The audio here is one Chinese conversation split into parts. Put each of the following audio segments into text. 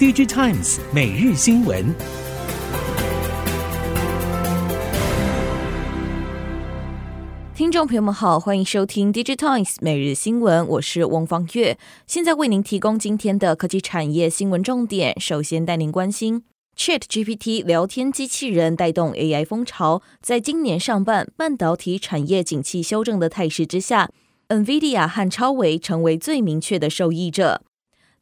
DigiTimes 每日新闻。听众朋友们好，欢迎收听 DigiTimes 每日新闻，我是翁方月，现在为您提供今天的科技产业新闻重点。首先带您关心。ChatGPT 聊天机器人带动 AI 风潮，在今年上半半导体产业景气修正的态势之下，NVIDIA 和超维成为最明确的受益者。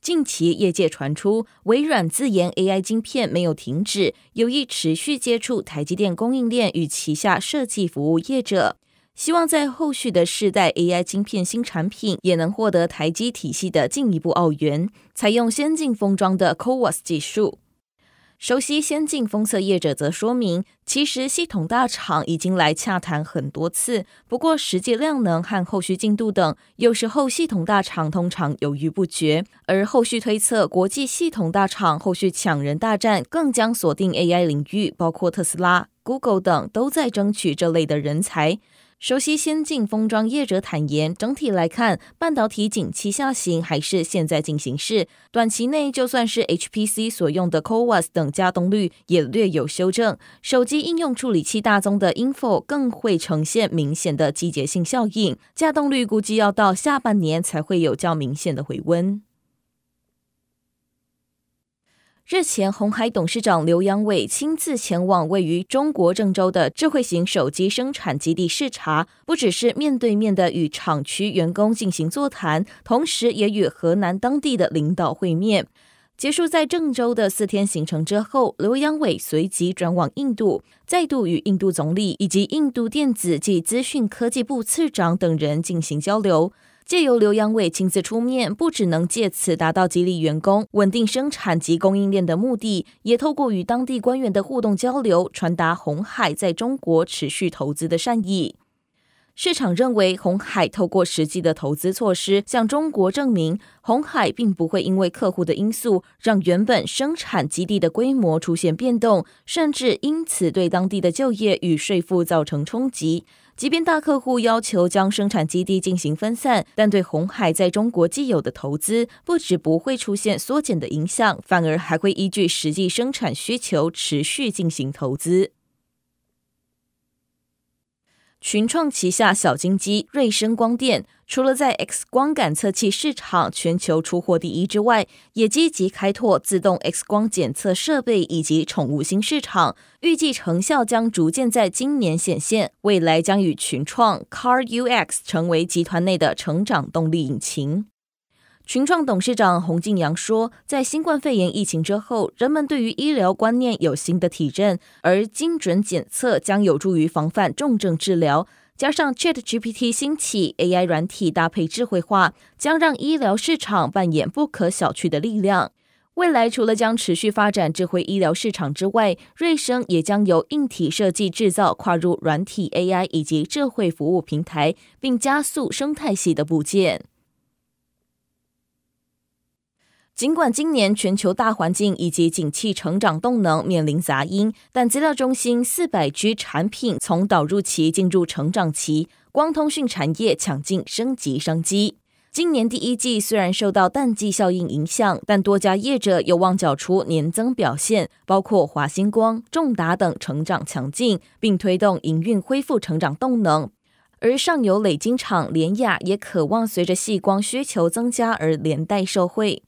近期业界传出，微软自研 AI 晶片没有停止，有意持续接触台积电供应链与旗下设计服务业者，希望在后续的世代 AI 晶片新产品也能获得台积体系的进一步奥援，采用先进封装的 CoWoS 技术。熟悉先进封测业者则说明，其实系统大厂已经来洽谈很多次，不过实际量能和后续进度等，有时候系统大厂通常犹豫不决。而后续推测，国际系统大厂后续抢人大战更将锁定 AI 领域，包括特斯拉、Google 等都在争取这类的人才。熟悉先进封装业者坦言，整体来看，半导体景气下行还是现在进行式。短期内，就算是 HPC 所用的 CoWoS 等加动率也略有修正。手机应用处理器大宗的 Info 更会呈现明显的季节性效应，加动率估计要到下半年才会有较明显的回温。日前，鸿海董事长刘扬伟亲自前往位于中国郑州的智慧型手机生产基地视察，不只是面对面的与厂区员工进行座谈，同时也与河南当地的领导会面。结束在郑州的四天行程之后，刘扬伟随即转往印度，再度与印度总理以及印度电子及资讯科技部次长等人进行交流。借由刘扬伟亲自出面，不只能借此达到激励员工、稳定生产及供应链的目的，也透过与当地官员的互动交流，传达红海在中国持续投资的善意。市场认为，红海透过实际的投资措施，向中国证明，红海并不会因为客户的因素，让原本生产基地的规模出现变动，甚至因此对当地的就业与税负造成冲击。即便大客户要求将生产基地进行分散，但对红海在中国既有的投资，不止不会出现缩减的影响，反而还会依据实际生产需求持续进行投资。群创旗下小金鸡瑞声光电，除了在 X 光感测器市场全球出货第一之外，也积极开拓自动 X 光检测设备以及宠物新市场，预计成效将逐渐在今年显现，未来将与群创 CarUX 成为集团内的成长动力引擎。群创董事长洪敬阳说，在新冠肺炎疫情之后，人们对于医疗观念有新的体认，而精准检测将有助于防范重症治疗。加上 ChatGPT 兴起，AI 软体搭配智慧化，将让医疗市场扮演不可小觑的力量。未来除了将持续发展智慧医疗市场之外，瑞声也将由硬体设计制造跨入软体 AI 以及智慧服务平台，并加速生态系的部件。尽管今年全球大环境以及景气成长动能面临杂音，但资料中心四百 G 产品从导入期进入成长期，光通讯产业抢进升级商机。今年第一季虽然受到淡季效应影响，但多家业者有望缴出年增表现，包括华星光、重达等成长强劲，并推动营运恢复成长动能。而上游磊晶厂联亚也渴望随着细光需求增加而连带受惠。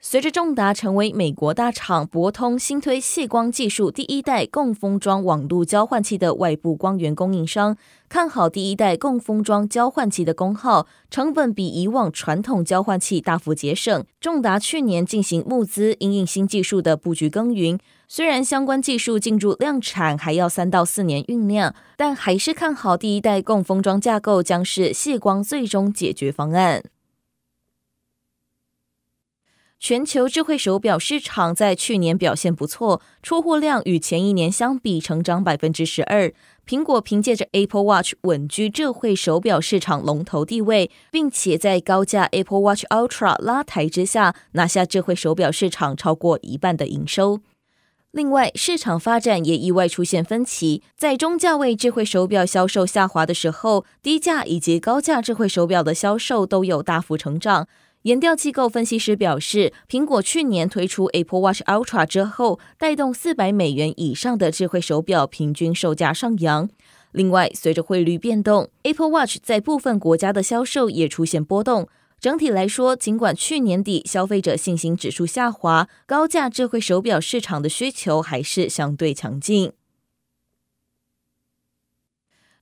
随着重达成为美国大厂博通新推细光技术第一代共封装网络交换器的外部光源供应商，看好第一代共封装交换器的功耗，成本比以往传统交换器大幅节省。重达去年进行募资，因应新技术的布局耕耘。虽然相关技术进入量产还要三到四年酝酿，但还是看好第一代共封装架构将是细光最终解决方案。全球智慧手表市场在去年表现不错，出货量与前一年相比成长百分之十二。苹果凭借着 Apple Watch 稳居智慧手表市场龙头地位，并且在高价 Apple Watch Ultra 拉抬之下，拿下智慧手表市场超过一半的营收。另外，市场发展也意外出现分歧，在中价位智慧手表销售下滑的时候，低价以及高价智慧手表的销售都有大幅成长。研调机构分析师表示，苹果去年推出 Apple Watch Ultra 之后，带动四百美元以上的智慧手表平均售价上扬。另外，随着汇率变动，Apple Watch 在部分国家的销售也出现波动。整体来说，尽管去年底消费者信心指数下滑，高价智慧手表市场的需求还是相对强劲。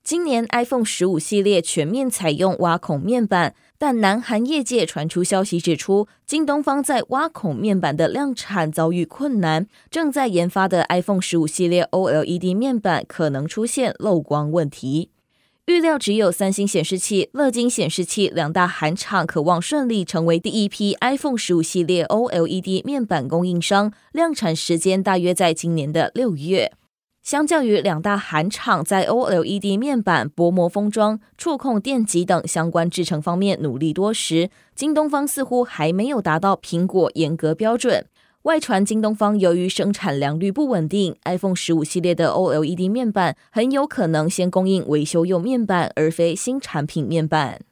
今年 iPhone 十五系列全面采用挖孔面板，但南韩业界传出消息指出，京东方在挖孔面板的量产遭遇困难，正在研发的 iPhone 十五系列 OLED 面板可能出现漏光问题。预料只有三星显示器、乐金显示器两大韩厂可望顺利成为第一批 iPhone 十五系列 OLED 面板供应商，量产时间大约在今年的六月。相较于两大韩厂在 OLED 面板、薄膜封装、触控电极等相关制成方面努力多时，京东方似乎还没有达到苹果严格标准。外传京东方由于生产良率不稳定，iPhone 十五系列的 OLED 面板很有可能先供应维修用面板，而非新产品面板。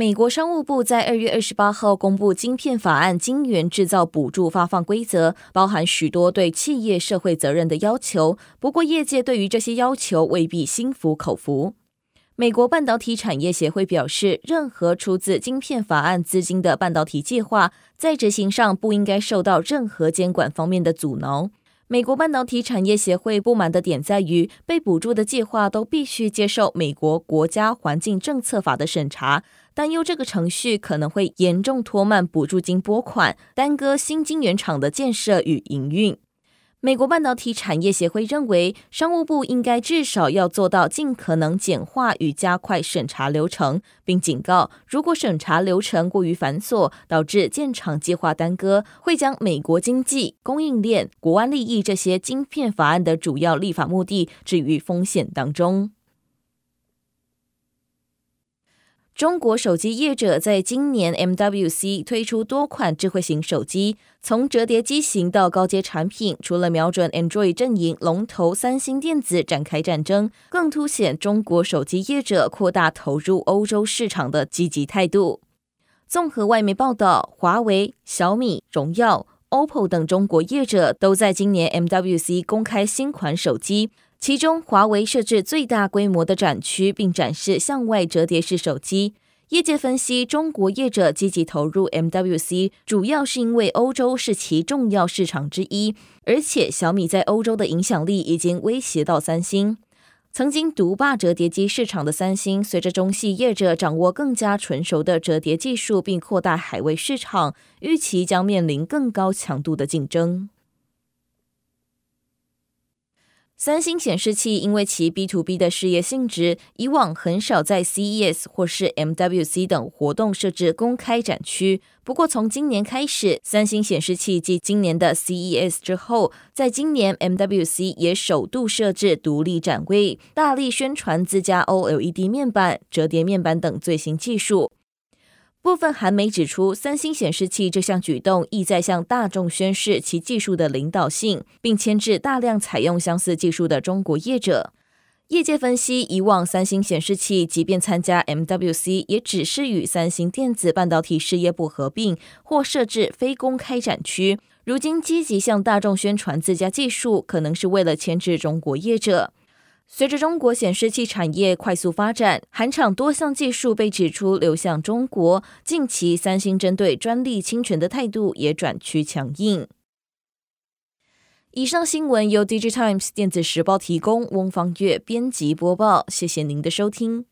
美国商务部在二月二十八号公布晶片法案晶圆制造补助发放规则，包含许多对企业社会责任的要求。不过，业界对于这些要求未必心服口服。美国半导体产业协会表示，任何出自晶片法案资金的半导体计划，在执行上不应该受到任何监管方面的阻挠。美国半导体产业协会不满的点在于，被补助的计划都必须接受美国国家环境政策法的审查，担忧这个程序可能会严重拖慢补助金拨款，耽搁新晶圆厂的建设与营运。美国半导体产业协会认为，商务部应该至少要做到尽可能简化与加快审查流程，并警告，如果审查流程过于繁琐，导致建厂计划耽搁，会将美国经济、供应链、国安利益这些晶片法案的主要立法目的置于风险当中。中国手机业者在今年 MWC 推出多款智慧型手机，从折叠机型到高阶产品，除了瞄准 Android 阵营龙头三星电子展开战争，更凸显中国手机业者扩大投入欧洲市场的积极态度。综合外媒报道，华为、小米、荣耀、OPPO 等中国业者都在今年 MWC 公开新款手机。其中，华为设置最大规模的展区，并展示向外折叠式手机。业界分析，中国业者积极投入 MWC，主要是因为欧洲是其重要市场之一，而且小米在欧洲的影响力已经威胁到三星。曾经独霸折叠机市场的三星，随着中系业者掌握更加纯熟的折叠技术，并扩大海外市场，预期将面临更高强度的竞争。三星显示器因为其 B to B 的事业性质，以往很少在 CES 或是 MWC 等活动设置公开展区。不过，从今年开始，三星显示器继今年的 CES 之后，在今年 MWC 也首度设置独立展位，大力宣传自家 OLED 面板、折叠面板等最新技术。部分韩媒指出，三星显示器这项举动意在向大众宣示其技术的领导性，并牵制大量采用相似技术的中国业者。业界分析，以往三星显示器即便参加 MWC，也只是与三星电子半导体事业部合并或设置非公开展区。如今积极向大众宣传自家技术，可能是为了牵制中国业者。随着中国显示器产业快速发展，韩厂多项技术被指出流向中国。近期，三星针对专利侵权的态度也转趋强硬。以上新闻由 DigiTimes 电子时报提供，翁方月编辑播报。谢谢您的收听。